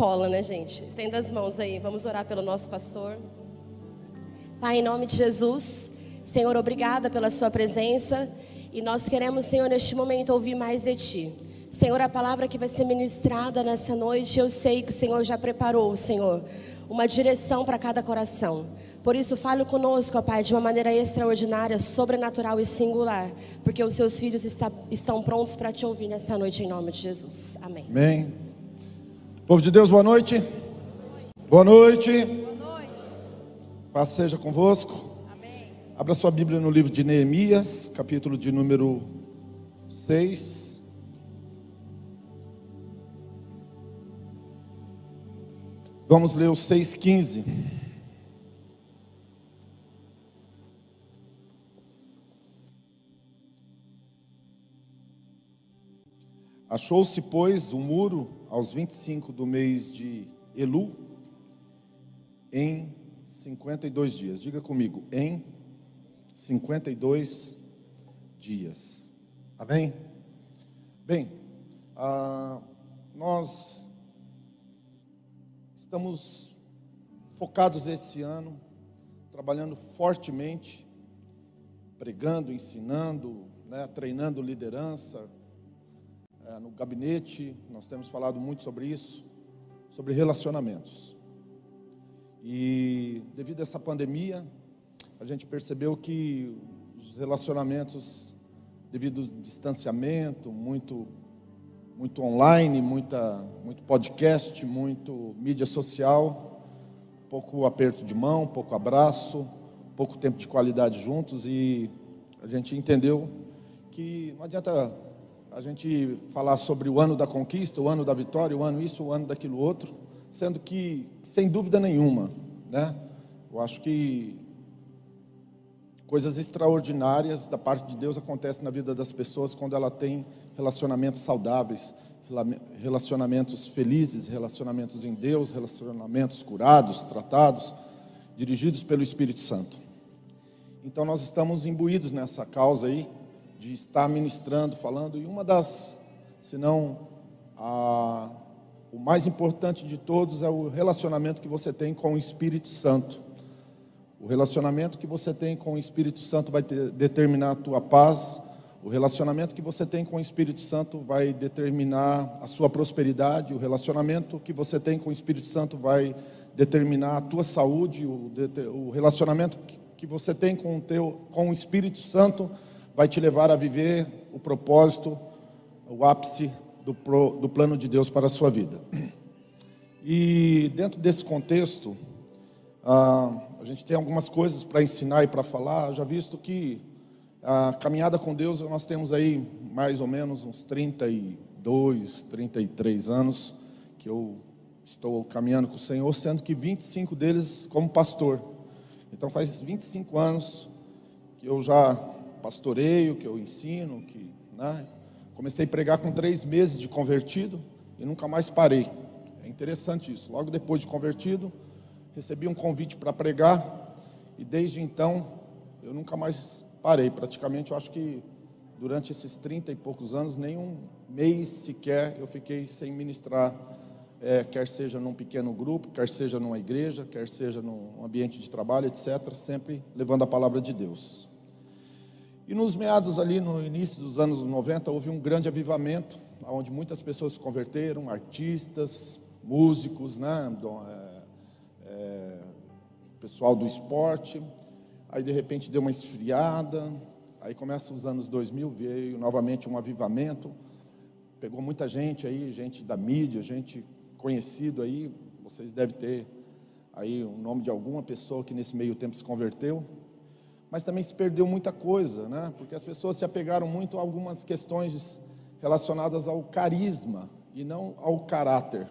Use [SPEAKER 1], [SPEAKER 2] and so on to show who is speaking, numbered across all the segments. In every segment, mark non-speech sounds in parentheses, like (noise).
[SPEAKER 1] cola, né, gente? Estenda as mãos aí, vamos orar pelo nosso pastor. Pai, em nome de Jesus, Senhor, obrigada pela Sua presença e nós queremos, Senhor, neste momento ouvir mais de Ti. Senhor, a palavra que vai ser ministrada nessa noite, eu sei que o Senhor já preparou, Senhor, uma direção para cada coração. Por isso, fale conosco, ó Pai, de uma maneira extraordinária, sobrenatural e singular, porque os seus filhos está, estão prontos para te ouvir nessa noite, em nome de Jesus. Amém.
[SPEAKER 2] Amém. Povo de Deus, boa noite. Boa noite. Boa noite. Paz seja convosco. Amém. Abra sua Bíblia no livro de Neemias, capítulo de número 6. Vamos ler o 6,15. Achou-se, pois, o um muro aos 25 do mês de Elu, em 52 dias. Diga comigo, em 52 dias. Amém? Bem, ah, nós estamos focados esse ano, trabalhando fortemente, pregando, ensinando, né, treinando liderança, é, no gabinete, nós temos falado muito sobre isso, sobre relacionamentos. E devido a essa pandemia, a gente percebeu que os relacionamentos, devido ao distanciamento, muito, muito online, muita, muito podcast, muito mídia social, pouco aperto de mão, pouco abraço, pouco tempo de qualidade juntos, e a gente entendeu que não adianta a gente falar sobre o ano da conquista, o ano da vitória, o ano isso, o ano daquilo outro, sendo que, sem dúvida nenhuma, né? Eu acho que coisas extraordinárias da parte de Deus acontecem na vida das pessoas quando ela tem relacionamentos saudáveis, relacionamentos felizes, relacionamentos em Deus, relacionamentos curados, tratados, dirigidos pelo Espírito Santo. Então nós estamos imbuídos nessa causa aí, de estar ministrando, falando, e uma das, se não a, o mais importante de todos é o relacionamento que você tem com o Espírito Santo. O relacionamento que você tem com o Espírito Santo vai ter, determinar a tua paz, o relacionamento que você tem com o Espírito Santo vai determinar a sua prosperidade, o relacionamento que você tem com o Espírito Santo vai determinar a tua saúde, o, o relacionamento que você tem com o, teu, com o Espírito Santo vai te levar a viver o propósito, o ápice do, pro, do plano de Deus para a sua vida. E dentro desse contexto, ah, a gente tem algumas coisas para ensinar e para falar, já visto que a caminhada com Deus, nós temos aí mais ou menos uns 32, 33 anos que eu estou caminhando com o Senhor, sendo que 25 deles como pastor. Então faz 25 anos que eu já pastoreio, que eu ensino, que né? comecei a pregar com três meses de convertido e nunca mais parei. É interessante isso. Logo depois de convertido, recebi um convite para pregar e desde então eu nunca mais parei. Praticamente, eu acho que durante esses trinta e poucos anos, nenhum mês sequer eu fiquei sem ministrar, é, quer seja num pequeno grupo, quer seja numa igreja, quer seja num ambiente de trabalho, etc., sempre levando a palavra de Deus. E nos meados ali, no início dos anos 90, houve um grande avivamento, onde muitas pessoas se converteram, artistas, músicos, né, é, é, pessoal do esporte. Aí de repente deu uma esfriada. Aí começa os anos 2000, veio novamente um avivamento. Pegou muita gente aí, gente da mídia, gente conhecido aí. Vocês devem ter aí o nome de alguma pessoa que nesse meio tempo se converteu mas também se perdeu muita coisa, né? porque as pessoas se apegaram muito a algumas questões relacionadas ao carisma e não ao caráter.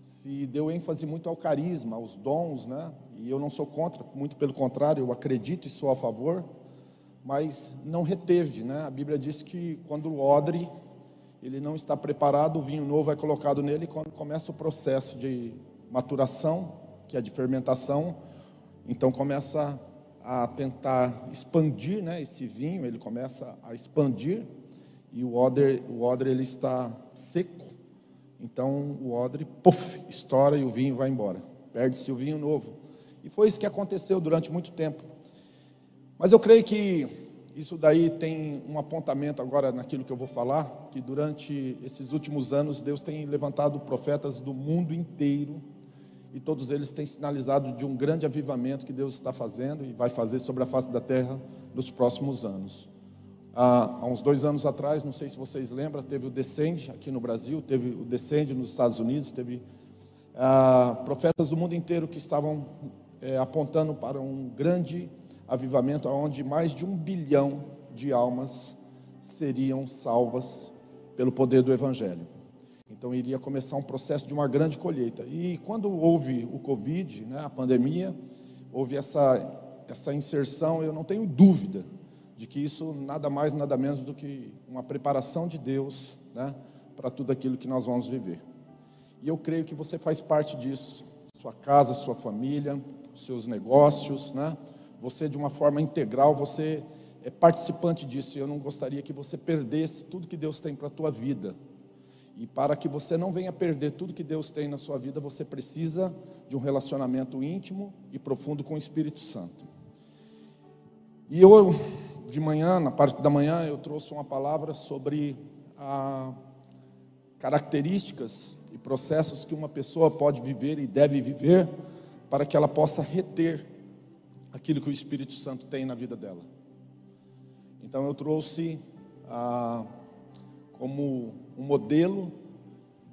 [SPEAKER 2] Se deu ênfase muito ao carisma, aos dons, né? e eu não sou contra, muito pelo contrário, eu acredito e sou a favor, mas não reteve. Né? A Bíblia diz que quando o odre ele não está preparado, o vinho novo é colocado nele, e quando começa o processo de maturação, que é de fermentação, então começa a tentar expandir né, esse vinho, ele começa a expandir e o odre, o odre ele está seco, Então o odre, puf, estoura e o vinho vai embora. Perde-se o vinho novo. E foi isso que aconteceu durante muito tempo. Mas eu creio que isso daí tem um apontamento agora naquilo que eu vou falar, que durante esses últimos anos Deus tem levantado profetas do mundo inteiro e todos eles têm sinalizado de um grande avivamento que Deus está fazendo e vai fazer sobre a face da terra nos próximos anos. Há, uns dois anos atrás, não sei se vocês lembram, teve o Descende aqui no Brasil, teve o Descende nos Estados Unidos, teve ah, profetas do mundo inteiro que estavam é, apontando para um grande avivamento, onde mais de um bilhão de almas seriam salvas pelo poder do Evangelho. Então iria começar um processo de uma grande colheita. E quando houve o Covid, né, a pandemia, houve essa, essa inserção, eu não tenho dúvida de que isso nada mais, nada menos do que uma preparação de Deus né, para tudo aquilo que nós vamos viver. E eu creio que você faz parte disso, sua casa, sua família, seus negócios, né? Você de uma forma integral, você é participante disso. E eu não gostaria que você perdesse tudo que Deus tem para a tua vida. E para que você não venha perder tudo que Deus tem na sua vida, você precisa de um relacionamento íntimo e profundo com o Espírito Santo. E eu, de manhã, na parte da manhã, eu trouxe uma palavra sobre a características e processos que uma pessoa pode viver e deve viver para que ela possa reter aquilo que o Espírito Santo tem na vida dela. Então eu trouxe ah, como um modelo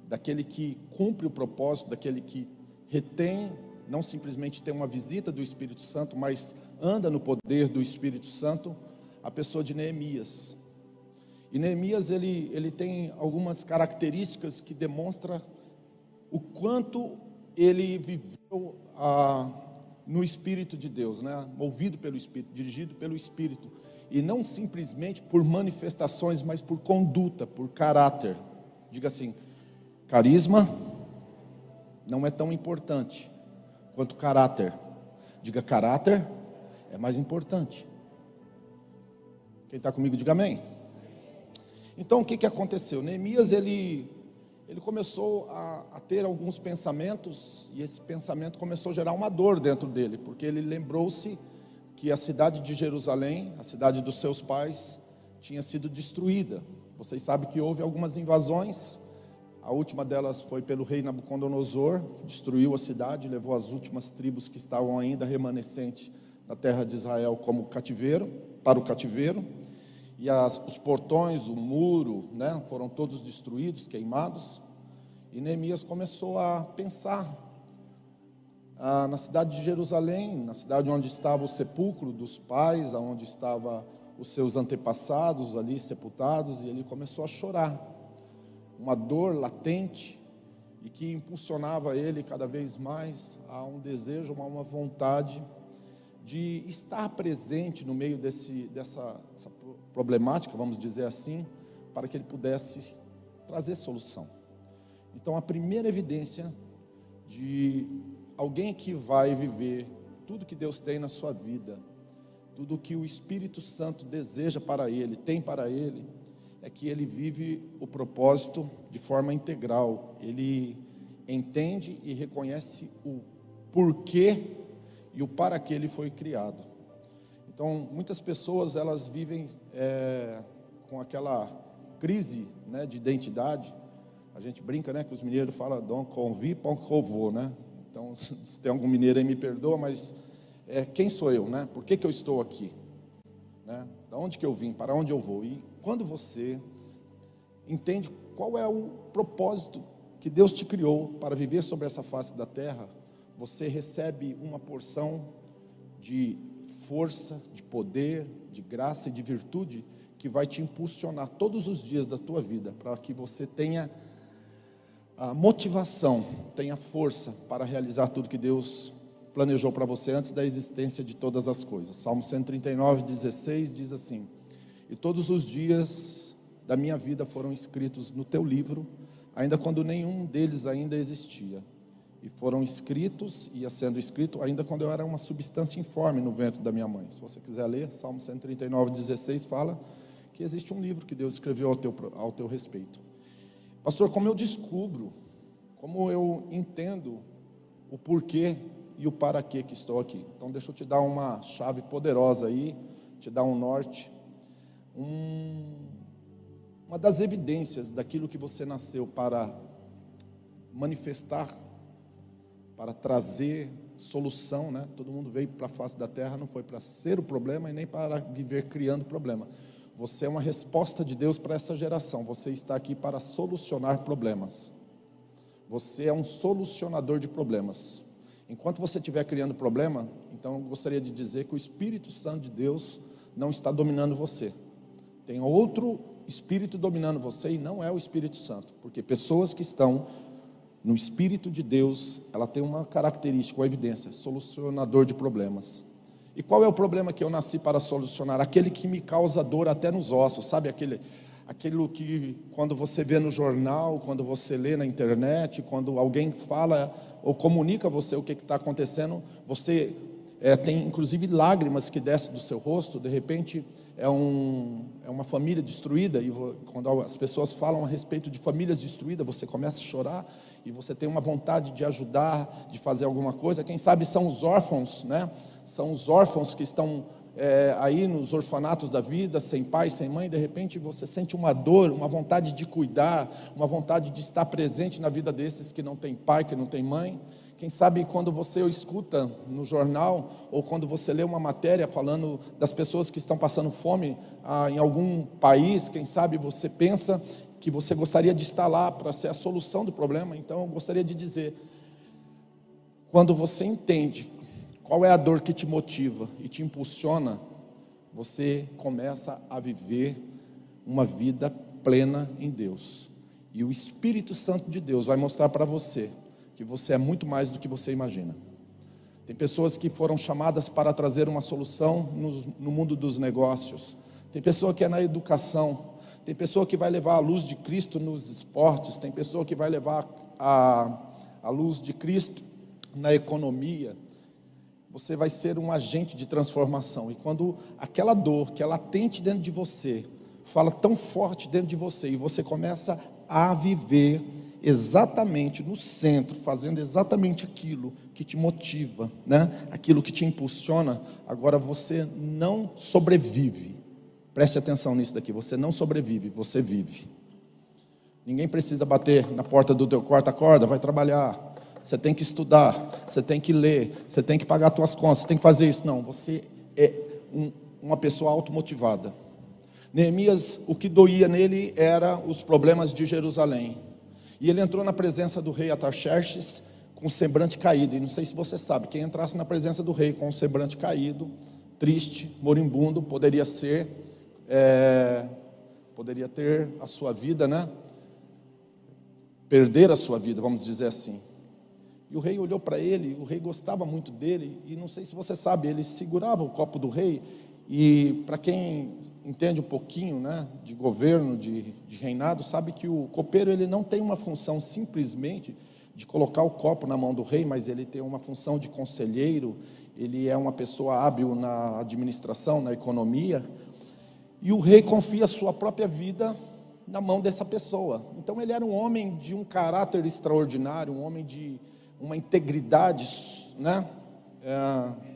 [SPEAKER 2] daquele que cumpre o propósito, daquele que retém, não simplesmente tem uma visita do Espírito Santo, mas anda no poder do Espírito Santo, a pessoa de Neemias. E Neemias ele, ele tem algumas características que demonstram o quanto ele viveu ah, no Espírito de Deus, né? movido pelo Espírito, dirigido pelo Espírito e não simplesmente por manifestações, mas por conduta, por caráter. Diga assim: carisma não é tão importante quanto caráter. Diga caráter é mais importante. Quem está comigo, diga amém. Então o que, que aconteceu? Neemias ele, ele começou a, a ter alguns pensamentos, e esse pensamento começou a gerar uma dor dentro dele, porque ele lembrou-se que a cidade de Jerusalém, a cidade dos seus pais, tinha sido destruída. Vocês sabem que houve algumas invasões. A última delas foi pelo rei Nabucodonosor, destruiu a cidade, levou as últimas tribos que estavam ainda remanescentes na terra de Israel como cativeiro, para o cativeiro. E as, os portões, o muro, né, foram todos destruídos, queimados. E Neemias começou a pensar ah, na cidade de Jerusalém, na cidade onde estava o sepulcro dos pais, onde estavam os seus antepassados ali sepultados, e ele começou a chorar. Uma dor latente e que impulsionava ele cada vez mais a um desejo, a uma vontade de estar presente no meio desse, dessa, dessa problemática, vamos dizer assim, para que ele pudesse trazer solução. Então, a primeira evidência de alguém que vai viver tudo que Deus tem na sua vida, tudo que o Espírito Santo deseja para ele, tem para ele, é que ele vive o propósito de forma integral. Ele entende e reconhece o porquê e o para que ele foi criado. Então, muitas pessoas elas vivem é, com aquela crise né, de identidade. A gente brinca, né, que os mineiros falam "don convi, pão covô", né? Então, (laughs) se tem algum mineiro aí, me perdoa, mas é, quem sou eu, né? Por que, que eu estou aqui? Né? Da onde que eu vim? Para onde eu vou? E quando você entende qual é o propósito que Deus te criou para viver sobre essa face da terra, você recebe uma porção de força, de poder, de graça e de virtude que vai te impulsionar todos os dias da tua vida para que você tenha a motivação, tenha força para realizar tudo que Deus planejou para você antes da existência de todas as coisas. Salmo 139, 16 diz assim: E todos os dias da minha vida foram escritos no teu livro, ainda quando nenhum deles ainda existia. E foram escritos, ia sendo escrito, ainda quando eu era uma substância informe no ventre da minha mãe. Se você quiser ler, Salmo 139, 16 fala que existe um livro que Deus escreveu ao teu, ao teu respeito. Pastor, como eu descubro como eu entendo o porquê e o para quê que estou aqui. Então, deixa eu te dar uma chave poderosa aí, te dar um norte. Um, uma das evidências daquilo que você nasceu para manifestar, para trazer solução, né? Todo mundo veio para a face da terra, não foi para ser o problema e nem para viver criando problema. Você é uma resposta de Deus para essa geração. Você está aqui para solucionar problemas. Você é um solucionador de problemas. Enquanto você estiver criando problema, então eu gostaria de dizer que o Espírito Santo de Deus não está dominando você. Tem outro espírito dominando você e não é o Espírito Santo, porque pessoas que estão no Espírito de Deus, ela tem uma característica, uma evidência, solucionador de problemas. E qual é o problema que eu nasci para solucionar? Aquele que me causa dor até nos ossos, sabe? Aquele, aquilo que quando você vê no jornal, quando você lê na internet, quando alguém fala ou comunica a você o que está acontecendo, você é, tem inclusive lágrimas que descem do seu rosto, de repente é, um, é uma família destruída, e quando as pessoas falam a respeito de famílias destruídas, você começa a chorar e você tem uma vontade de ajudar, de fazer alguma coisa. Quem sabe são os órfãos, né? São os órfãos que estão é, aí nos orfanatos da vida, sem pai, sem mãe, de repente você sente uma dor, uma vontade de cuidar, uma vontade de estar presente na vida desses que não tem pai, que não tem mãe. Quem sabe quando você escuta no jornal ou quando você lê uma matéria falando das pessoas que estão passando fome ah, em algum país, quem sabe você pensa que você gostaria de estar lá para ser a solução do problema. Então eu gostaria de dizer, quando você entende qual é a dor que te motiva e te impulsiona, você começa a viver uma vida plena em Deus. E o Espírito Santo de Deus vai mostrar para você que você é muito mais do que você imagina. Tem pessoas que foram chamadas para trazer uma solução no, no mundo dos negócios. Tem pessoa que é na educação. Tem pessoa que vai levar a luz de Cristo nos esportes. Tem pessoa que vai levar a, a luz de Cristo na economia. Você vai ser um agente de transformação. E quando aquela dor que é latente dentro de você, fala tão forte dentro de você, e você começa a viver exatamente no centro, fazendo exatamente aquilo que te motiva, né? aquilo que te impulsiona, agora você não sobrevive. Preste atenção nisso daqui, você não sobrevive, você vive. Ninguém precisa bater na porta do teu quarto, acorda, vai trabalhar. Você tem que estudar, você tem que ler, você tem que pagar as suas contas, você tem que fazer isso. Não, você é um, uma pessoa automotivada. Neemias, o que doía nele era os problemas de Jerusalém. E ele entrou na presença do rei Atarxerxes com o semblante caído. E não sei se você sabe, quem entrasse na presença do rei com o semblante caído, triste, moribundo, poderia ser, é, poderia ter a sua vida, né? Perder a sua vida, vamos dizer assim. E o rei olhou para ele, o rei gostava muito dele, e não sei se você sabe, ele segurava o copo do rei, e para quem entende um pouquinho né, de governo, de, de reinado, sabe que o copeiro ele não tem uma função simplesmente de colocar o copo na mão do rei, mas ele tem uma função de conselheiro, ele é uma pessoa hábil na administração, na economia, e o rei confia a sua própria vida na mão dessa pessoa. Então ele era um homem de um caráter extraordinário, um homem de uma integridade, né? É,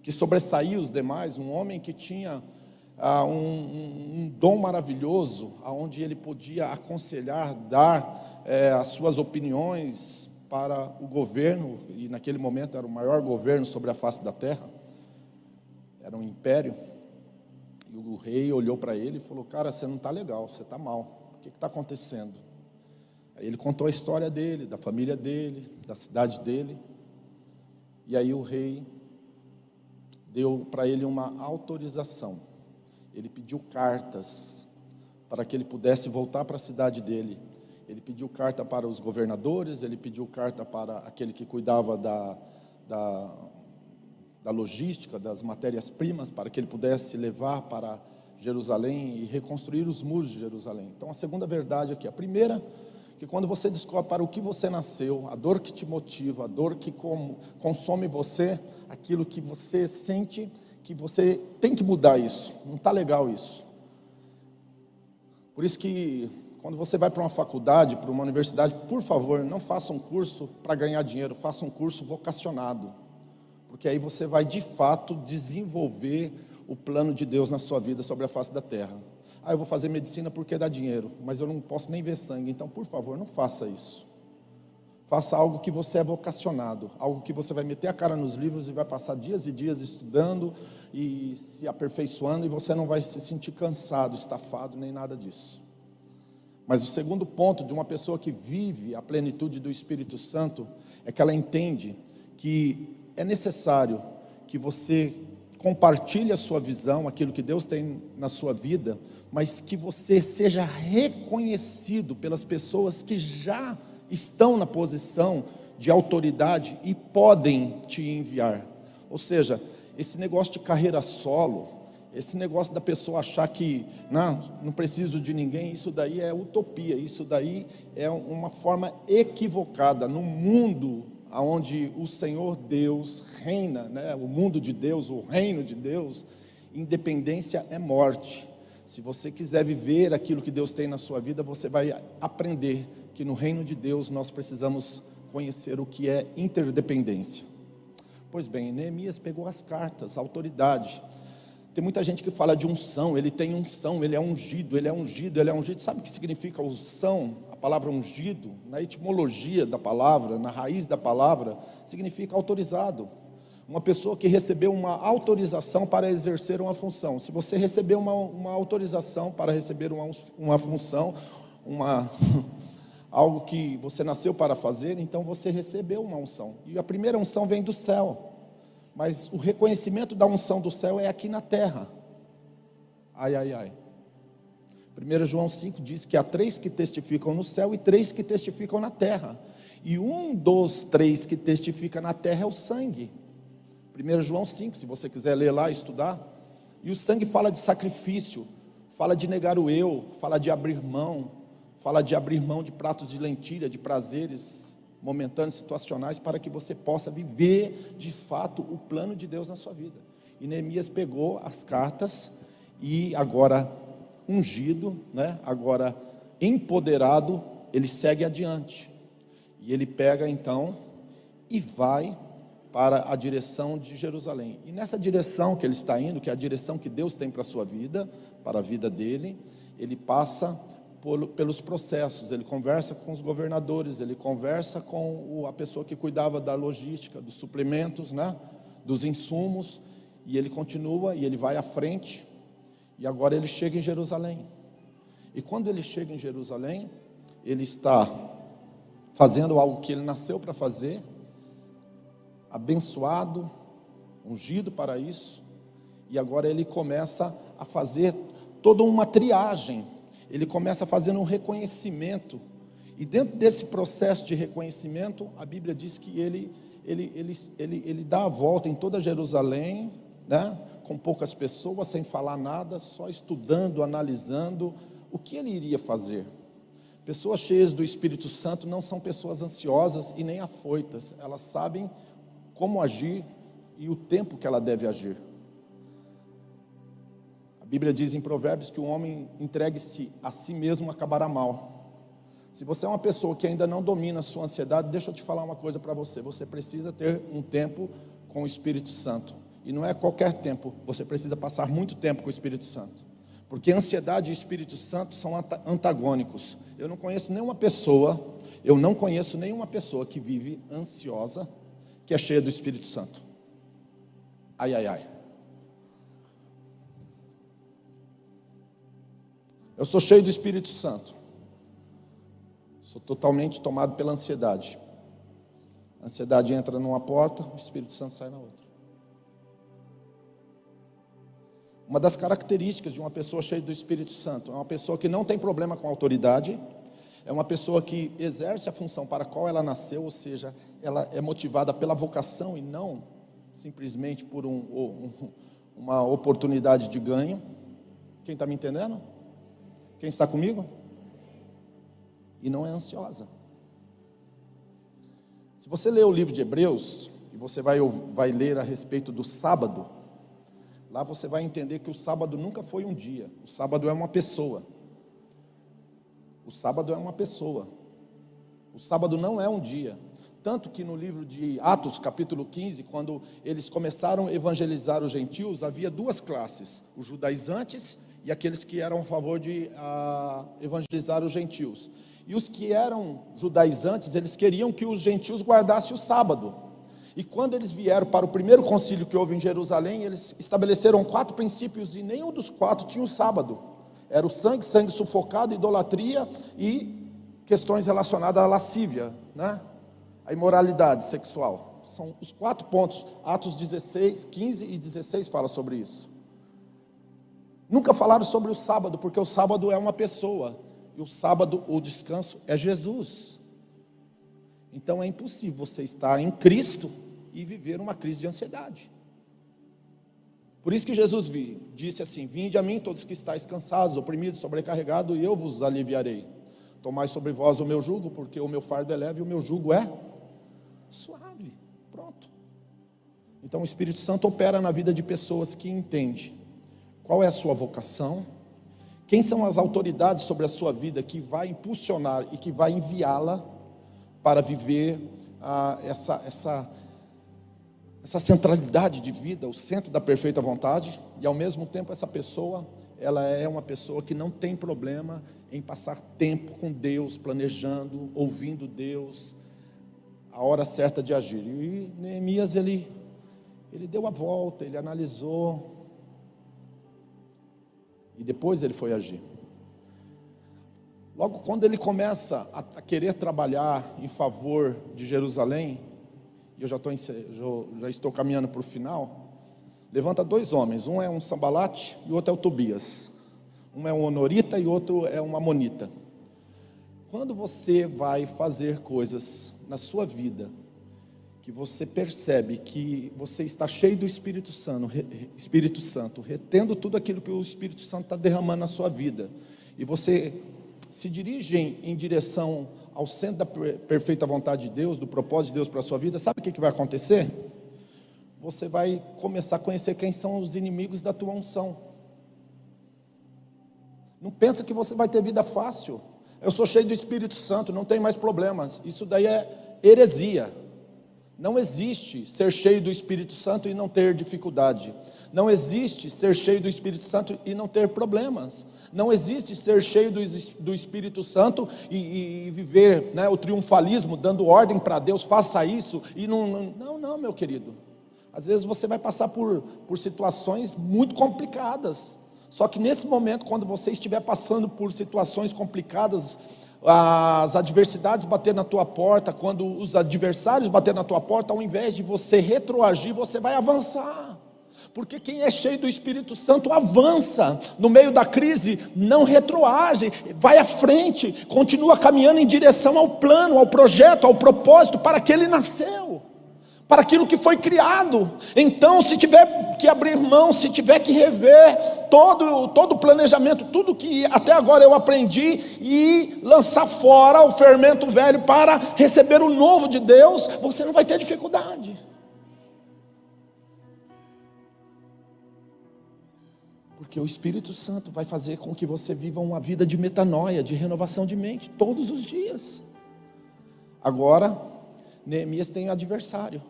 [SPEAKER 2] que sobressaía os demais, um homem que tinha ah, um, um, um, dom maravilhoso, aonde ele podia aconselhar, dar é, as suas opiniões para o governo, e naquele momento era o maior governo sobre a face da terra, era um império. E o rei olhou para ele e falou: Cara, você não está legal, você está mal, o que está acontecendo? Aí ele contou a história dele, da família dele, da cidade dele, e aí o rei deu para ele uma autorização ele pediu cartas para que ele pudesse voltar para a cidade dele. Ele pediu carta para os governadores, ele pediu carta para aquele que cuidava da, da, da logística, das matérias-primas, para que ele pudesse levar para Jerusalém e reconstruir os muros de Jerusalém. Então, a segunda verdade aqui, a primeira, que quando você descobre para o que você nasceu, a dor que te motiva, a dor que consome você, aquilo que você sente que você tem que mudar isso. Não está legal isso. Por isso que quando você vai para uma faculdade, para uma universidade, por favor, não faça um curso para ganhar dinheiro, faça um curso vocacionado. Porque aí você vai de fato desenvolver o plano de Deus na sua vida sobre a face da terra. Ah, eu vou fazer medicina porque dá dinheiro, mas eu não posso nem ver sangue. Então, por favor, não faça isso. Faça algo que você é vocacionado, algo que você vai meter a cara nos livros e vai passar dias e dias estudando e se aperfeiçoando e você não vai se sentir cansado, estafado, nem nada disso. Mas o segundo ponto de uma pessoa que vive a plenitude do Espírito Santo é que ela entende que é necessário que você compartilhe a sua visão, aquilo que Deus tem na sua vida, mas que você seja reconhecido pelas pessoas que já estão na posição de autoridade e podem te enviar. Ou seja, esse negócio de carreira solo, esse negócio da pessoa achar que não, não preciso de ninguém, isso daí é utopia, isso daí é uma forma equivocada no mundo onde o Senhor Deus reina, né? o mundo de Deus, o reino de Deus, independência é morte. Se você quiser viver aquilo que Deus tem na sua vida, você vai aprender que no reino de Deus nós precisamos conhecer o que é interdependência. Pois bem, Neemias pegou as cartas, a autoridade. Tem muita gente que fala de unção, ele tem unção, ele é ungido, ele é ungido, ele é ungido. Sabe o que significa unção? Palavra ungido, na etimologia da palavra, na raiz da palavra, significa autorizado. Uma pessoa que recebeu uma autorização para exercer uma função. Se você recebeu uma, uma autorização para receber uma, uma função, uma, (laughs) algo que você nasceu para fazer, então você recebeu uma unção. E a primeira unção vem do céu. Mas o reconhecimento da unção do céu é aqui na terra. Ai, ai, ai. 1 João 5 diz que há três que testificam no céu e três que testificam na terra. E um dos três que testifica na terra é o sangue. 1 João 5, se você quiser ler lá e estudar. E o sangue fala de sacrifício, fala de negar o eu, fala de abrir mão, fala de abrir mão de pratos de lentilha, de prazeres momentâneos, situacionais, para que você possa viver de fato o plano de Deus na sua vida. E Neemias pegou as cartas e agora ungido, né? agora empoderado, ele segue adiante. E ele pega então e vai para a direção de Jerusalém. E nessa direção que ele está indo, que é a direção que Deus tem para a sua vida, para a vida dele, ele passa por, pelos processos, ele conversa com os governadores, ele conversa com o, a pessoa que cuidava da logística, dos suplementos, né, dos insumos, e ele continua e ele vai à frente, e agora ele chega em Jerusalém. E quando ele chega em Jerusalém, ele está fazendo algo que ele nasceu para fazer, abençoado, ungido para isso, e agora ele começa a fazer toda uma triagem ele começa fazendo um reconhecimento. E dentro desse processo de reconhecimento, a Bíblia diz que ele, ele, ele, ele, ele dá a volta em toda Jerusalém, né, com poucas pessoas, sem falar nada, só estudando, analisando o que ele iria fazer. Pessoas cheias do Espírito Santo não são pessoas ansiosas e nem afoitas, elas sabem como agir e o tempo que ela deve agir. A Bíblia diz em Provérbios que o homem entregue-se a si mesmo acabará mal. Se você é uma pessoa que ainda não domina a sua ansiedade, deixa eu te falar uma coisa para você. Você precisa ter um tempo com o Espírito Santo. E não é qualquer tempo, você precisa passar muito tempo com o Espírito Santo. Porque ansiedade e Espírito Santo são antagônicos. Eu não conheço nenhuma pessoa, eu não conheço nenhuma pessoa que vive ansiosa, que é cheia do Espírito Santo. Ai, ai, ai. Eu sou cheio do Espírito Santo. Sou totalmente tomado pela ansiedade. A ansiedade entra numa porta, o Espírito Santo sai na outra. Uma das características de uma pessoa cheia do Espírito Santo é uma pessoa que não tem problema com autoridade, é uma pessoa que exerce a função para a qual ela nasceu, ou seja, ela é motivada pela vocação e não simplesmente por um, um, uma oportunidade de ganho. Quem está me entendendo? Quem está comigo? E não é ansiosa. Se você ler o livro de Hebreus, e você vai, vai ler a respeito do sábado, lá você vai entender que o sábado nunca foi um dia, o sábado é uma pessoa. O sábado é uma pessoa. O sábado não é um dia. Tanto que no livro de Atos, capítulo 15, quando eles começaram a evangelizar os gentios, havia duas classes: os judaizantes e aqueles que eram a favor de a, evangelizar os gentios. E os que eram judaizantes, eles queriam que os gentios guardassem o sábado. E quando eles vieram para o primeiro concílio que houve em Jerusalém, eles estabeleceram quatro princípios e nenhum dos quatro tinha o sábado. Era o sangue, sangue sufocado, idolatria e questões relacionadas à lascívia, né? a imoralidade sexual. São os quatro pontos. Atos 16, 15 e 16 fala sobre isso. Nunca falaram sobre o sábado, porque o sábado é uma pessoa. E o sábado, o descanso, é Jesus. Então é impossível você estar em Cristo e viver uma crise de ansiedade. Por isso que Jesus disse assim: Vinde a mim todos que estáis cansados, oprimidos, sobrecarregados, e eu vos aliviarei. Tomai sobre vós o meu jugo, porque o meu fardo é leve e o meu jugo é suave. Pronto. Então o Espírito Santo opera na vida de pessoas que entendem qual é a sua vocação, quem são as autoridades sobre a sua vida que vai impulsionar e que vai enviá-la para viver ah, essa, essa, essa centralidade de vida, o centro da perfeita vontade, e ao mesmo tempo essa pessoa, ela é uma pessoa que não tem problema em passar tempo com Deus, planejando, ouvindo Deus, a hora certa de agir. E Neemias ele ele deu a volta, ele analisou e depois ele foi agir. Logo quando ele começa a, querer trabalhar em favor de Jerusalém, e eu já estou, já estou caminhando para o final, levanta dois homens, um é um sambalate e o outro é o Tobias. Um é um honorita e o outro é um amonita. Quando você vai fazer coisas na sua vida, que você percebe que você está cheio do Espírito Santo, Espírito Santo, retendo tudo aquilo que o Espírito Santo está derramando na sua vida, e você se dirige em direção ao centro da perfeita vontade de Deus, do propósito de Deus para a sua vida, sabe o que, que vai acontecer? Você vai começar a conhecer quem são os inimigos da tua unção. Não pensa que você vai ter vida fácil. Eu sou cheio do Espírito Santo, não tem mais problemas. Isso daí é heresia. Não existe ser cheio do Espírito Santo e não ter dificuldade. Não existe ser cheio do Espírito Santo e não ter problemas. Não existe ser cheio do, do Espírito Santo e, e viver né, o triunfalismo, dando ordem para Deus, faça isso. E não, não, não, meu querido. Às vezes você vai passar por, por situações muito complicadas. Só que nesse momento, quando você estiver passando por situações complicadas, as adversidades bater na tua porta, quando os adversários bater na tua porta, ao invés de você retroagir, você vai avançar. Porque quem é cheio do Espírito Santo avança no meio da crise, não retroage, vai à frente, continua caminhando em direção ao plano, ao projeto, ao propósito para que ele nasceu para aquilo que foi criado. Então, se tiver que abrir mão, se tiver que rever todo, todo o planejamento, tudo que até agora eu aprendi, e lançar fora o fermento velho para receber o novo de Deus, você não vai ter dificuldade. Porque o Espírito Santo vai fazer com que você viva uma vida de metanoia, de renovação de mente, todos os dias. Agora, Neemias tem um adversário.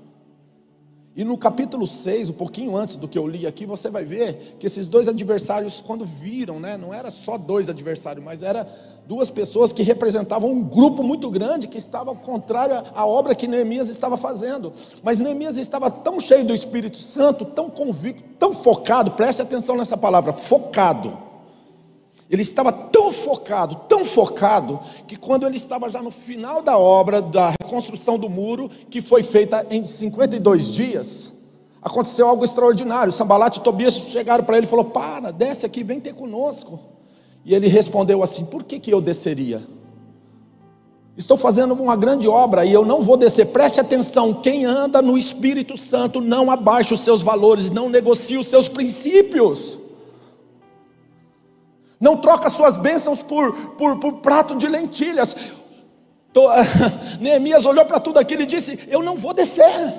[SPEAKER 2] E no capítulo 6, um pouquinho antes do que eu li aqui, você vai ver que esses dois adversários, quando viram, né, não era só dois adversários, mas era duas pessoas que representavam um grupo muito grande que estava contrário à obra que Neemias estava fazendo. Mas Neemias estava tão cheio do Espírito Santo, tão convicto, tão focado, preste atenção nessa palavra, focado ele estava tão focado, tão focado, que quando ele estava já no final da obra da reconstrução do muro, que foi feita em 52 dias, aconteceu algo extraordinário. Sambalat e Tobias chegaram para ele e falou: "Para, desce aqui, vem ter conosco". E ele respondeu assim: "Por que que eu desceria? Estou fazendo uma grande obra e eu não vou descer. Preste atenção: quem anda no Espírito Santo não abaixa os seus valores, não negocia os seus princípios. Não troca suas bênçãos por, por, por prato de lentilhas. Tô, (laughs) Neemias olhou para tudo aquilo e disse: Eu não vou descer.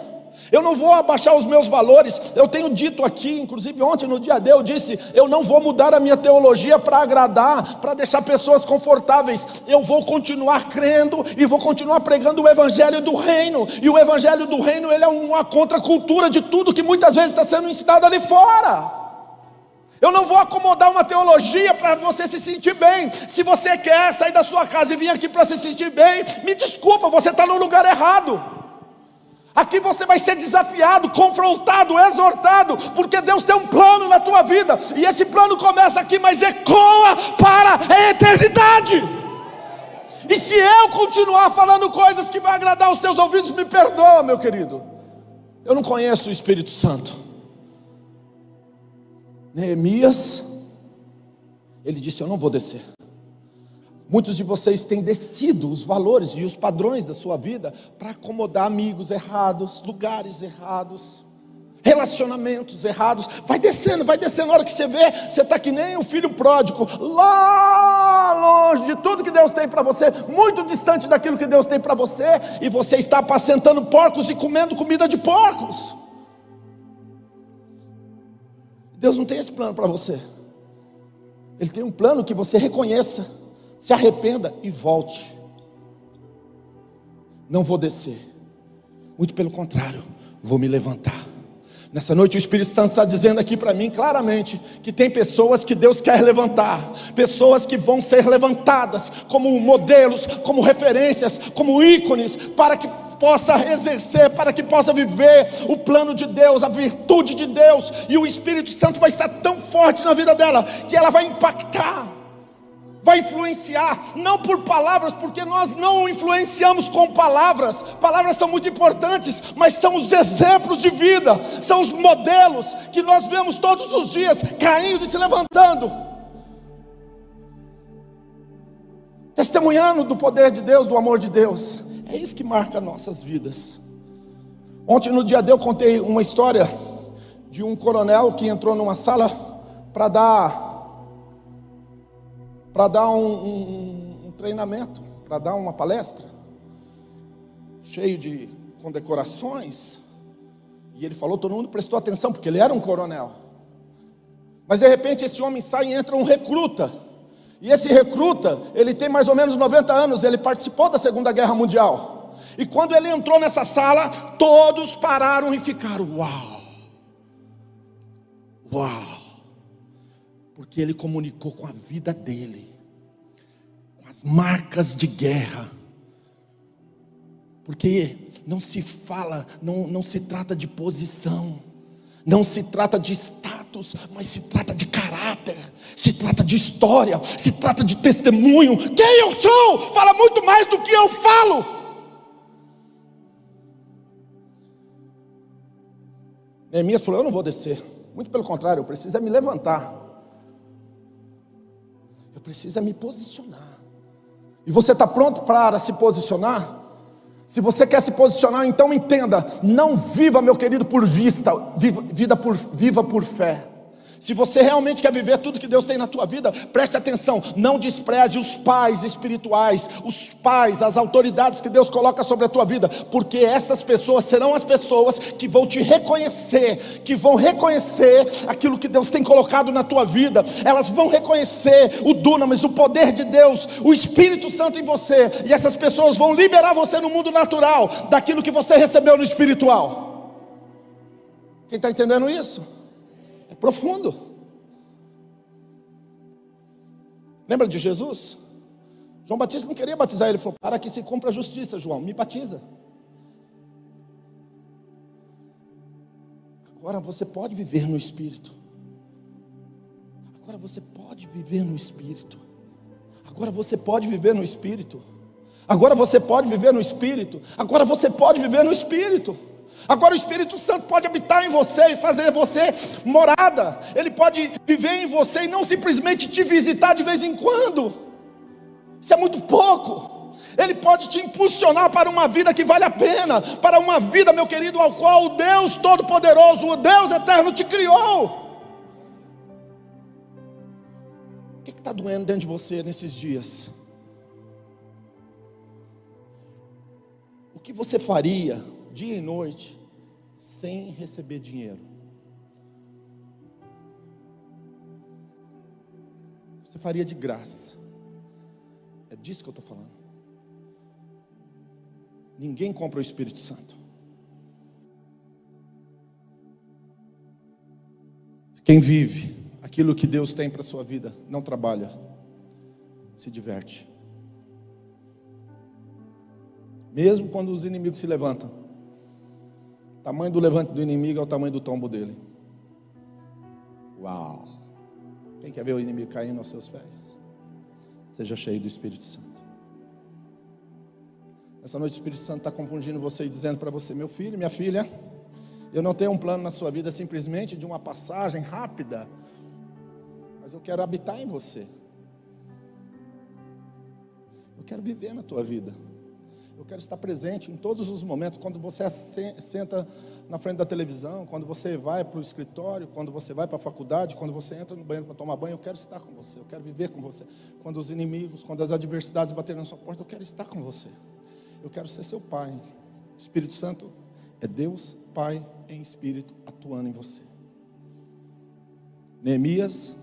[SPEAKER 2] Eu não vou abaixar os meus valores. Eu tenho dito aqui, inclusive ontem no dia D, eu disse: eu não vou mudar a minha teologia para agradar, para deixar pessoas confortáveis. Eu vou continuar crendo e vou continuar pregando o evangelho do reino. E o evangelho do reino ele é uma contracultura de tudo que muitas vezes está sendo ensinado ali fora. Eu não vou acomodar uma teologia para você se sentir bem. Se você quer sair da sua casa e vir aqui para se sentir bem, me desculpa, você está no lugar errado. Aqui você vai ser desafiado, confrontado, exortado, porque Deus tem um plano na tua vida, e esse plano começa aqui, mas ecoa para a eternidade. E se eu continuar falando coisas que vão agradar os seus ouvidos, me perdoa, meu querido. Eu não conheço o Espírito Santo. Neemias, ele disse: Eu não vou descer. Muitos de vocês têm descido os valores e os padrões da sua vida para acomodar amigos errados, lugares errados, relacionamentos errados. Vai descendo, vai descendo. Na hora que você vê, você está que nem um filho pródigo, lá longe de tudo que Deus tem para você, muito distante daquilo que Deus tem para você, e você está apacentando porcos e comendo comida de porcos. Deus não tem esse plano para você. Ele tem um plano que você reconheça se arrependa e volte. Não vou descer, muito pelo contrário, vou me levantar. Nessa noite o Espírito Santo está dizendo aqui para mim claramente que tem pessoas que Deus quer levantar, pessoas que vão ser levantadas como modelos, como referências, como ícones, para que possa exercer, para que possa viver o plano de Deus, a virtude de Deus, e o Espírito Santo vai estar tão forte na vida dela que ela vai impactar vai influenciar, não por palavras, porque nós não influenciamos com palavras. Palavras são muito importantes, mas são os exemplos de vida, são os modelos que nós vemos todos os dias caindo e se levantando. Testemunhando do poder de Deus, do amor de Deus. É isso que marca nossas vidas. Ontem no dia D eu contei uma história de um coronel que entrou numa sala para dar para dar um, um, um treinamento, para dar uma palestra, cheio de condecorações. E ele falou, todo mundo prestou atenção, porque ele era um coronel. Mas de repente esse homem sai e entra um recruta. E esse recruta, ele tem mais ou menos 90 anos, ele participou da Segunda Guerra Mundial. E quando ele entrou nessa sala, todos pararam e ficaram: Uau! Uau! porque ele comunicou com a vida dele, com as marcas de guerra. Porque não se fala, não, não se trata de posição, não se trata de status, mas se trata de caráter, se trata de história, se trata de testemunho. Quem eu sou fala muito mais do que eu falo. Neemias falou: Eu não vou descer, muito pelo contrário, eu preciso é me levantar precisa me posicionar. E você está pronto para se posicionar? Se você quer se posicionar, então entenda: não viva, meu querido, por vista, viva, vida por, viva por fé. Se você realmente quer viver tudo que Deus tem na tua vida, preste atenção, não despreze os pais espirituais, os pais, as autoridades que Deus coloca sobre a tua vida, porque essas pessoas serão as pessoas que vão te reconhecer, que vão reconhecer aquilo que Deus tem colocado na tua vida. Elas vão reconhecer o dunamis, o poder de Deus, o Espírito Santo em você, e essas pessoas vão liberar você no mundo natural daquilo que você recebeu no espiritual. Quem está entendendo isso? Profundo. Lembra de Jesus? João Batista não queria batizar ele, falou: Para que se cumpra a justiça, João, me batiza. Agora você pode viver no Espírito. Agora você pode viver no Espírito. Agora você pode viver no Espírito. Agora você pode viver no Espírito. Agora você pode viver no Espírito. Agora o Espírito Santo pode habitar em você e fazer você morada. Ele pode viver em você e não simplesmente te visitar de vez em quando. Isso é muito pouco. Ele pode te impulsionar para uma vida que vale a pena, para uma vida, meu querido, ao qual o Deus Todo-Poderoso, o Deus Eterno te criou. O que está doendo dentro de você nesses dias? O que você faria dia e noite, sem receber dinheiro. Você faria de graça. É disso que eu estou falando. Ninguém compra o Espírito Santo. Quem vive aquilo que Deus tem para a sua vida, não trabalha, se diverte. Mesmo quando os inimigos se levantam. Tamanho do levante do inimigo é o tamanho do tombo dele. Uau! Quem quer ver o inimigo caindo aos seus pés? Seja cheio do Espírito Santo. Essa noite o Espírito Santo está confundindo você e dizendo para você, meu filho, minha filha, eu não tenho um plano na sua vida simplesmente de uma passagem rápida, mas eu quero habitar em você. Eu quero viver na tua vida. Eu quero estar presente em todos os momentos, quando você senta na frente da televisão, quando você vai para o escritório, quando você vai para a faculdade, quando você entra no banheiro para tomar banho, eu quero estar com você, eu quero viver com você. Quando os inimigos, quando as adversidades baterem na sua porta, eu quero estar com você. Eu quero ser seu pai. O Espírito Santo é Deus Pai em espírito atuando em você. Neemias,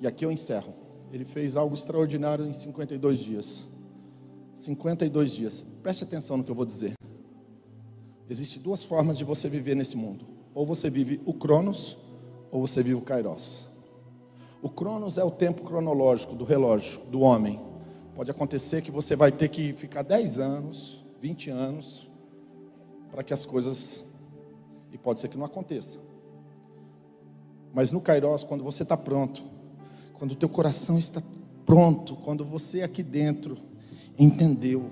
[SPEAKER 2] e aqui eu encerro. Ele fez algo extraordinário em 52 dias. 52 dias. Preste atenção no que eu vou dizer. Existem duas formas de você viver nesse mundo. Ou você vive o Cronos, ou você vive o Kairos. O Cronos é o tempo cronológico do relógio, do homem. Pode acontecer que você vai ter que ficar 10 anos, 20 anos, para que as coisas. E pode ser que não aconteça. Mas no Kairos, quando você está pronto, quando o teu coração está pronto, quando você aqui dentro entendeu,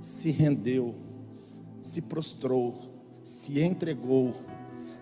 [SPEAKER 2] se rendeu, se prostrou, se entregou,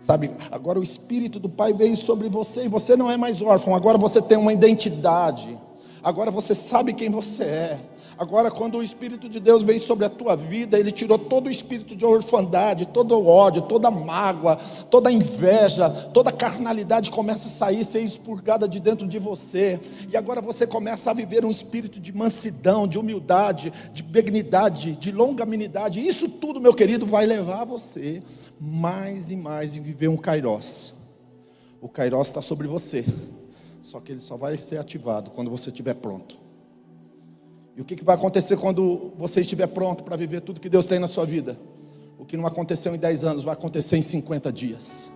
[SPEAKER 2] sabe? Agora o Espírito do Pai veio sobre você e você não é mais órfão, agora você tem uma identidade, agora você sabe quem você é, Agora, quando o Espírito de Deus veio sobre a tua vida, ele tirou todo o espírito de orfandade, todo o ódio, toda mágoa, toda inveja, toda carnalidade começa a sair, ser expurgada de dentro de você. E agora você começa a viver um espírito de mansidão, de humildade, de benignidade, de longanimidade. Isso tudo, meu querido, vai levar você mais e mais em viver um kairós. O kairós está sobre você. Só que ele só vai ser ativado quando você estiver pronto. E o que, vai acontecer quando você estiver pronto para viver tudo que Deus tem na sua vida? O que não aconteceu em 10 anos vai acontecer em 50 dias.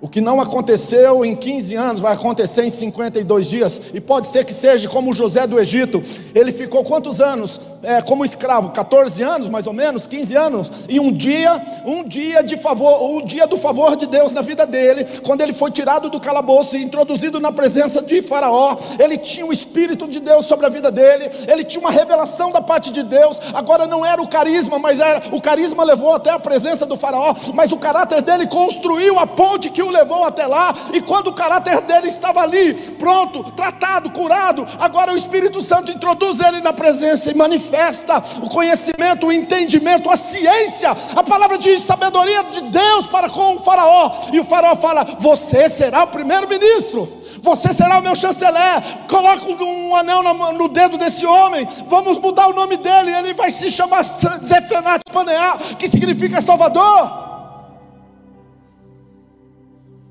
[SPEAKER 2] O que não aconteceu em 15 anos vai acontecer em 52 dias, e pode ser que seja como José do Egito. Ele ficou quantos anos é, como escravo? 14 anos, mais ou menos, 15 anos. E um dia, um dia de favor, o dia do favor de Deus na vida dele, quando ele foi tirado do calabouço e introduzido na presença de Faraó, ele tinha o Espírito de Deus sobre a vida dele, ele tinha uma revelação da parte de Deus. Agora não era o carisma, mas era o carisma levou até a presença do Faraó, mas o caráter dele construiu a ponte que o levou até lá, e quando o caráter dele estava ali, pronto, tratado, curado, agora o Espírito Santo introduz ele na presença e manifesta o conhecimento, o entendimento, a ciência, a palavra de sabedoria de Deus para com o Faraó, e o Faraó fala: Você será o primeiro-ministro. Você será o meu chanceler. Coloca um anel no dedo desse homem. Vamos mudar o nome dele. Ele vai se chamar Zefenat Paneá, que significa Salvador.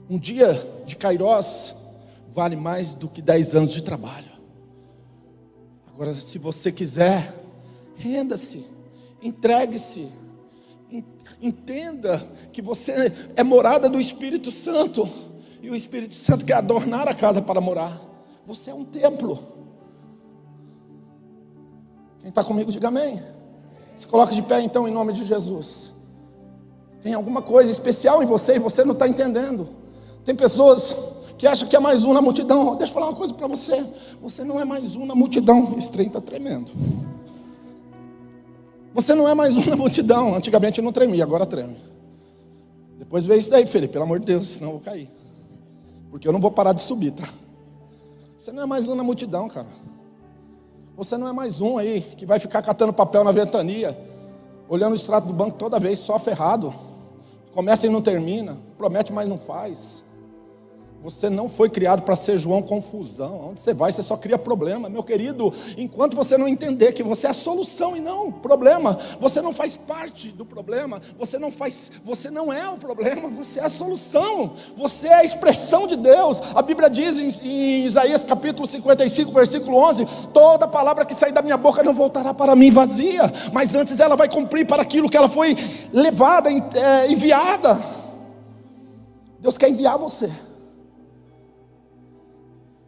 [SPEAKER 2] Um dia de Kairós vale mais do que dez anos de trabalho. Agora, se você quiser, renda-se, entregue-se, entenda que você é morada do Espírito Santo, e o Espírito Santo quer adornar a casa para morar. Você é um templo. Quem está comigo, diga amém. Se coloque de pé então em nome de Jesus. Tem alguma coisa especial em você e você não está entendendo. Tem pessoas que acham que é mais um na multidão. Deixa eu falar uma coisa para você. Você não é mais um na multidão. Esse trem está tremendo. Você não é mais um na multidão. Antigamente eu não tremia, agora treme. Depois vê isso daí, Felipe, pelo amor de Deus, senão eu vou cair. Porque eu não vou parar de subir, tá? Você não é mais um na multidão, cara. Você não é mais um aí que vai ficar catando papel na ventania, olhando o extrato do banco toda vez, só ferrado. Começa e não termina, promete, mas não faz. Você não foi criado para ser João confusão. Onde você vai, você só cria problema. Meu querido, enquanto você não entender que você é a solução e não o problema, você não faz parte do problema, você não faz, você não é o problema, você é a solução. Você é a expressão de Deus. A Bíblia diz em, em Isaías capítulo 55, versículo 11: toda palavra que sair da minha boca não voltará para mim vazia, mas antes ela vai cumprir para aquilo que ela foi levada, é, enviada. Deus quer enviar você.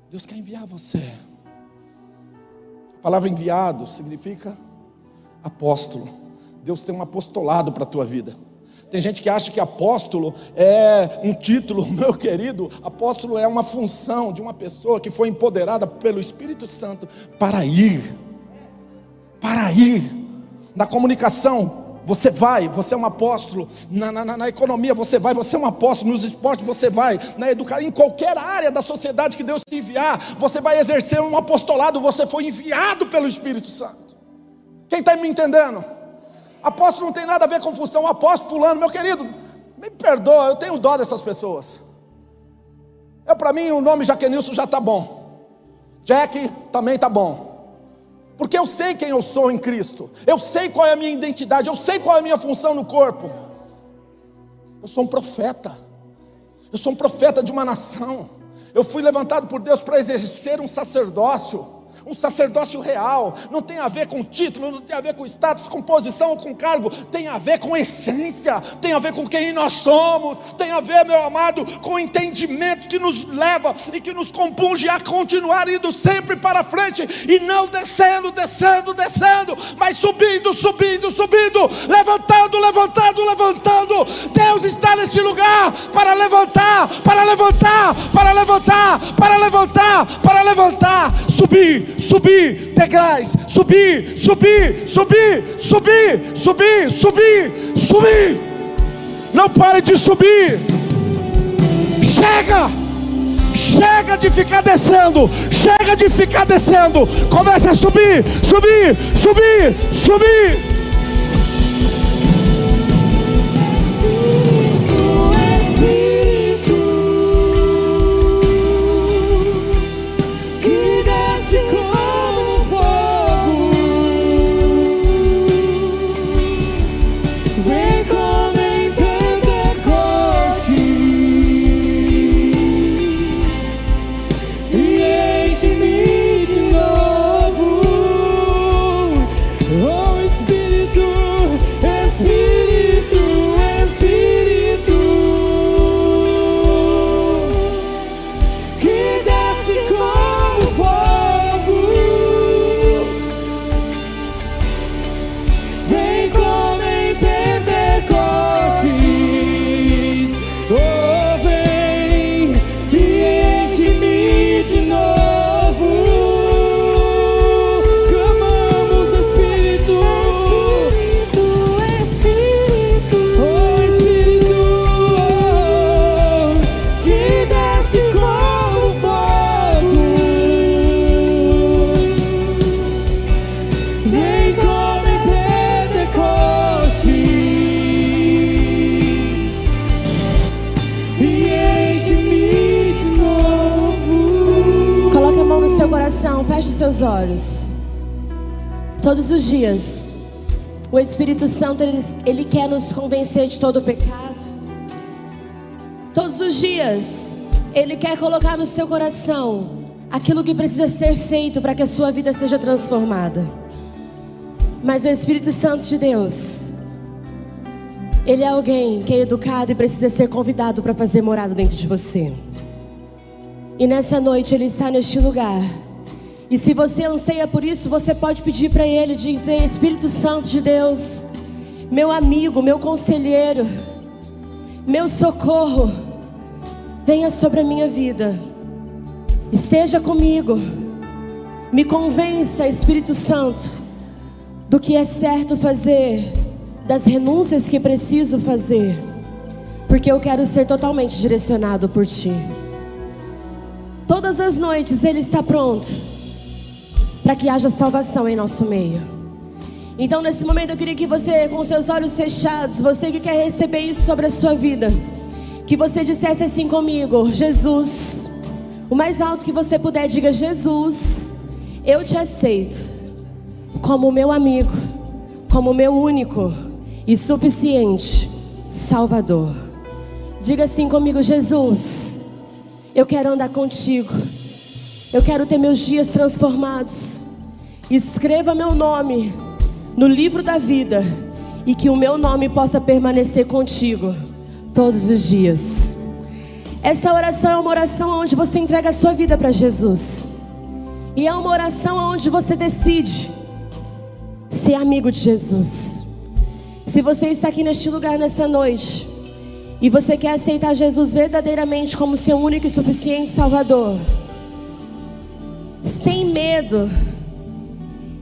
[SPEAKER 2] Deus quer enviar você. A palavra enviado significa apóstolo. Deus tem um apostolado para a tua vida. Tem gente que acha que apóstolo é um título, (laughs) meu querido. Apóstolo é uma função de uma pessoa que foi empoderada pelo Espírito Santo para ir. Para ir. Na comunicação, você vai, você é um apóstolo. Na, na, na, economia você vai, você é um apóstolo. Nos esportes você vai. Na educação, em qualquer área da sociedade que Deus te enviar, você vai exercer um apostolado. Você foi enviado pelo Espírito Santo. Quem está me entendendo? Apóstolo não tem nada a ver com função. Apóstolo fulano, meu querido, me perdoa, eu tenho dó dessas pessoas. Eu para mim o nome Jaquenilson já está bom. Jack também está bom porque eu sei quem eu sou em Cristo, eu sei qual é a minha identidade, eu sei qual é a minha função no corpo. Eu sou um profeta, eu sou um profeta de uma nação, eu fui levantado por Deus para exercer um sacerdócio um sacerdócio real, não tem a ver com título, não tem a ver com status, com posição ou com cargo, tem a ver com essência, tem a ver com quem nós somos, tem a ver, meu amado, com o entendimento que nos leva e que nos compunge a continuar indo sempre para frente e não descendo, descendo, descendo, mas subindo, subindo, subindo, levantando, levantando, levantando. Deus está nesse lugar para levantar, para levantar, para levantar, para levantar, para levantar, subir subir degraus, subir, subir, subir, subir, subir, subir, subir. Não pare de subir. Chega! Chega de ficar descendo, chega de ficar descendo. Comece a subir, subir, subir, subir.
[SPEAKER 1] Olhos. Todos os dias, o Espírito Santo ele, ele quer nos convencer de todo o pecado. Todos os dias, ele quer colocar no seu coração aquilo que precisa ser feito para que a sua vida seja transformada. Mas o Espírito Santo de Deus, ele é alguém que é educado e precisa ser convidado para fazer morada dentro de você. E nessa noite ele está neste lugar e se você anseia por isso, você pode pedir para Ele, dizer: Espírito Santo de Deus, meu amigo, meu conselheiro, meu socorro, venha sobre a minha vida, esteja comigo, me convença, Espírito Santo, do que é certo fazer, das renúncias que preciso fazer, porque eu quero ser totalmente direcionado por Ti. Todas as noites Ele está pronto para que haja salvação em nosso meio. Então, nesse momento, eu queria que você, com seus olhos fechados, você que quer receber isso sobre a sua vida, que você dissesse assim comigo: Jesus, o mais alto que você puder, diga: Jesus, eu te aceito como meu amigo, como meu único e suficiente Salvador. Diga assim comigo: Jesus, eu quero andar contigo, eu quero ter meus dias transformados. Escreva meu nome no livro da vida e que o meu nome possa permanecer contigo todos os dias. Essa oração é uma oração onde você entrega a sua vida para Jesus. E é uma oração onde você decide ser amigo de Jesus. Se você está aqui neste lugar nessa noite e você quer aceitar Jesus verdadeiramente como seu único e suficiente Salvador, sem medo,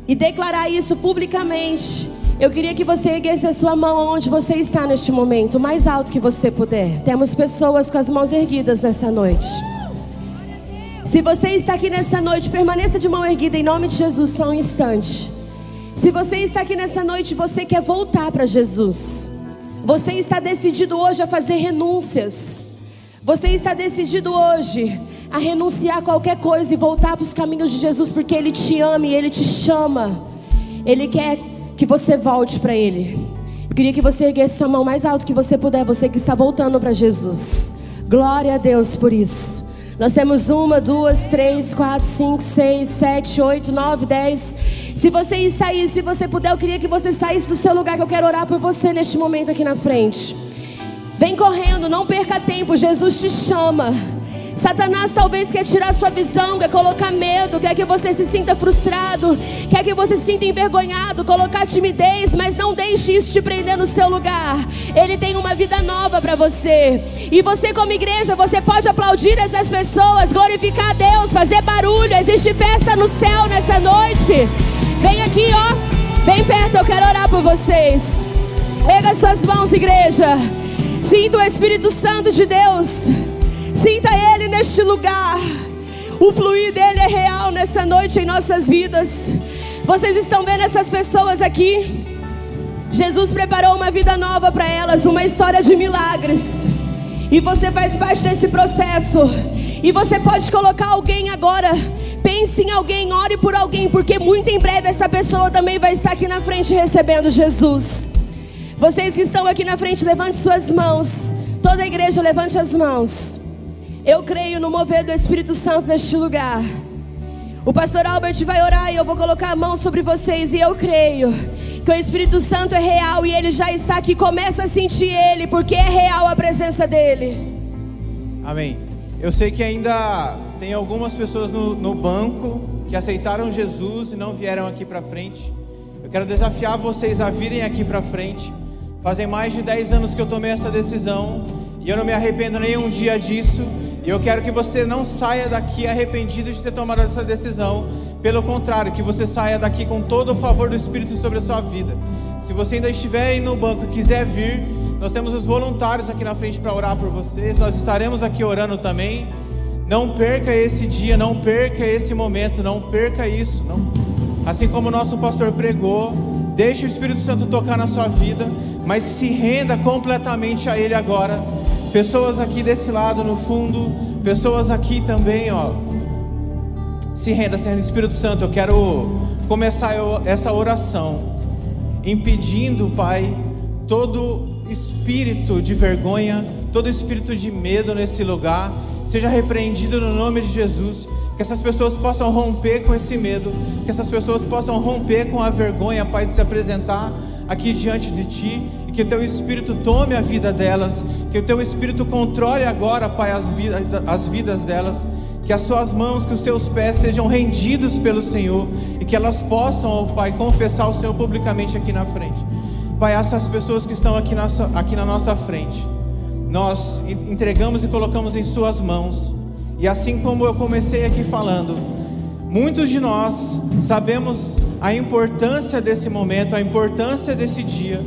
[SPEAKER 1] e declarar isso publicamente, eu queria que você erguesse a sua mão onde você está neste momento, o mais alto que você puder. Temos pessoas com as mãos erguidas nessa noite. Se você está aqui nessa noite, permaneça de mão erguida em nome de Jesus só um instante. Se você está aqui nessa noite, você quer voltar para Jesus. Você está decidido hoje a fazer renúncias. Você está decidido hoje a renunciar a qualquer coisa e voltar para os caminhos de Jesus, porque Ele te ama e Ele te chama. Ele quer que você volte para Ele. Eu queria que você erguesse sua mão mais alto que você puder, você que está voltando para Jesus. Glória a Deus por isso. Nós temos uma, duas, três, quatro, cinco, seis, sete, oito, nove, dez. Se você aí, se você puder, eu queria que você saísse do seu lugar, que eu quero orar por você neste momento aqui na frente. Vem correndo, não perca tempo, Jesus te chama. Satanás talvez quer tirar sua visão, quer colocar medo, quer que você se sinta frustrado, quer que você se sinta envergonhado, colocar timidez, mas não deixe isso te prender no seu lugar. Ele tem uma vida nova para você. E você como igreja, você pode aplaudir essas pessoas, glorificar a Deus, fazer barulho. Existe festa no céu nessa noite. Vem aqui, ó. Bem perto, eu quero orar por vocês. Pega suas mãos, igreja. Sinta o Espírito Santo de Deus. Sinta Ele neste lugar. O fluir dele é real nessa noite em nossas vidas. Vocês estão vendo essas pessoas aqui? Jesus preparou uma vida nova para elas, uma história de milagres. E você faz parte desse processo. E você pode colocar alguém agora. Pense em alguém, ore por alguém, porque muito em breve essa pessoa também vai estar aqui na frente recebendo Jesus. Vocês que estão aqui na frente, levante suas mãos. Toda a igreja, levante as mãos. Eu creio no mover do Espírito Santo neste lugar. O pastor Albert vai orar e eu vou colocar a mão sobre vocês. E eu creio que o Espírito Santo é real e ele já está aqui. Começa a sentir ele, porque é real a presença dele.
[SPEAKER 3] Amém. Eu sei que ainda tem algumas pessoas no, no banco que aceitaram Jesus e não vieram aqui para frente. Eu quero desafiar vocês a virem aqui para frente. Fazem mais de 10 anos que eu tomei essa decisão e eu não me arrependo nenhum dia disso. E eu quero que você não saia daqui arrependido de ter tomado essa decisão. Pelo contrário, que você saia daqui com todo o favor do Espírito sobre a sua vida. Se você ainda estiver aí no banco e quiser vir, nós temos os voluntários aqui na frente para orar por vocês. Nós estaremos aqui orando também. Não perca esse dia, não perca esse momento, não perca isso. Não. Assim como o nosso pastor pregou, deixe o Espírito Santo tocar na sua vida, mas se renda completamente a Ele agora Pessoas aqui desse lado no fundo, pessoas aqui também, ó. Se renda, Senhor Espírito Santo, eu quero começar essa oração impedindo, Pai, todo espírito de vergonha, todo espírito de medo nesse lugar, seja repreendido no nome de Jesus. Que essas pessoas possam romper com esse medo, que essas pessoas possam romper com a vergonha, Pai, de se apresentar aqui diante de Ti que o teu Espírito tome a vida delas, que o teu Espírito controle agora, Pai, as, vidas, as vidas delas, que as suas mãos, que os seus pés sejam rendidos pelo Senhor. E que elas possam, oh, Pai, confessar o Senhor publicamente aqui na frente. Pai, essas pessoas que estão aqui, na, aqui na nossa frente, nós entregamos e colocamos em Suas mãos, e assim como eu comecei aqui falando, muitos de nós sabemos a importância desse momento, a importância desse dia,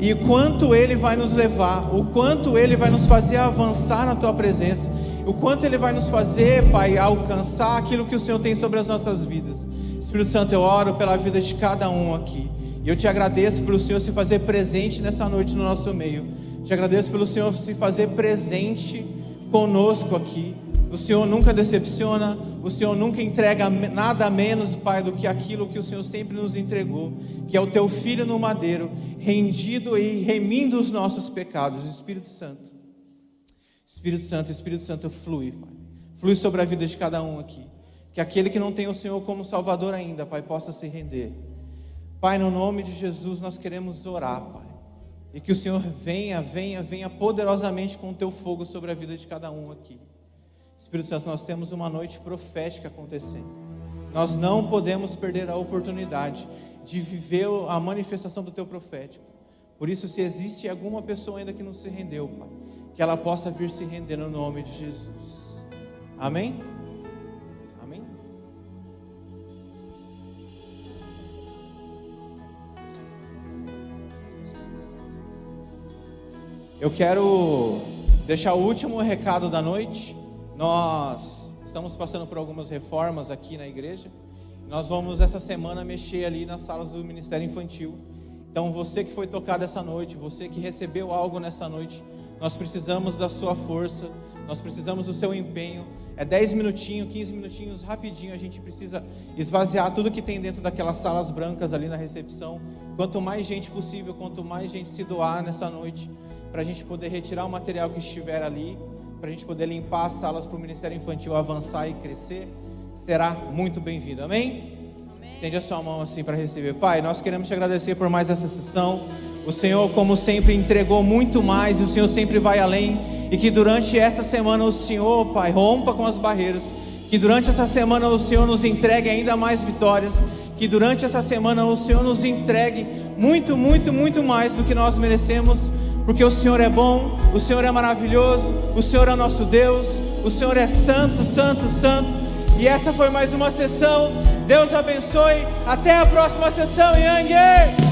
[SPEAKER 3] e quanto Ele vai nos levar, o quanto Ele vai nos fazer avançar na Tua presença, o quanto Ele vai nos fazer, Pai, alcançar aquilo que o Senhor tem sobre as nossas vidas. Espírito Santo, eu oro pela vida de cada um aqui, e eu te agradeço pelo Senhor se fazer presente nessa noite no nosso meio. Te agradeço pelo Senhor se fazer presente conosco aqui. O Senhor nunca decepciona, o Senhor nunca entrega nada menos, Pai, do que aquilo que o Senhor sempre nos entregou, que é o teu filho no madeiro, rendido e remindo os nossos pecados. Espírito Santo. Espírito Santo, Espírito Santo, flui, Pai. Flui sobre a vida de cada um aqui. Que aquele que não tem o Senhor como Salvador ainda, Pai, possa se render. Pai, no nome de Jesus, nós queremos orar, Pai. E que o Senhor venha, venha, venha poderosamente com o teu fogo sobre a vida de cada um aqui. Espírito Santo, nós temos uma noite profética acontecendo. Nós não podemos perder a oportunidade de viver a manifestação do teu profético. Por isso, se existe alguma pessoa ainda que não se rendeu, Pai, que ela possa vir se render no nome de Jesus. Amém? Amém? Eu quero deixar o último recado da noite. Nós estamos passando por algumas reformas aqui na igreja. Nós vamos essa semana mexer ali nas salas do Ministério Infantil. Então, você que foi tocado essa noite, você que recebeu algo nessa noite, nós precisamos da sua força, nós precisamos do seu empenho. É 10 minutinhos, 15 minutinhos, rapidinho, a gente precisa esvaziar tudo que tem dentro daquelas salas brancas ali na recepção. Quanto mais gente possível, quanto mais gente se doar nessa noite, para a gente poder retirar o material que estiver ali para a gente poder limpar as salas para o Ministério Infantil avançar e crescer, será muito bem-vindo. Amém? Amém? Estende a sua mão assim para receber. Pai, nós queremos te agradecer por mais essa sessão. O Senhor, como sempre, entregou muito mais e o Senhor sempre vai além. E que durante essa semana o Senhor, Pai, rompa com as barreiras. Que durante essa semana o Senhor nos entregue ainda mais vitórias. Que durante essa semana o Senhor nos entregue muito, muito, muito mais do que nós merecemos porque o Senhor é bom, o Senhor é maravilhoso, o Senhor é nosso Deus, o Senhor é santo, santo, santo. E essa foi mais uma sessão. Deus abençoe. Até a próxima sessão, Yang.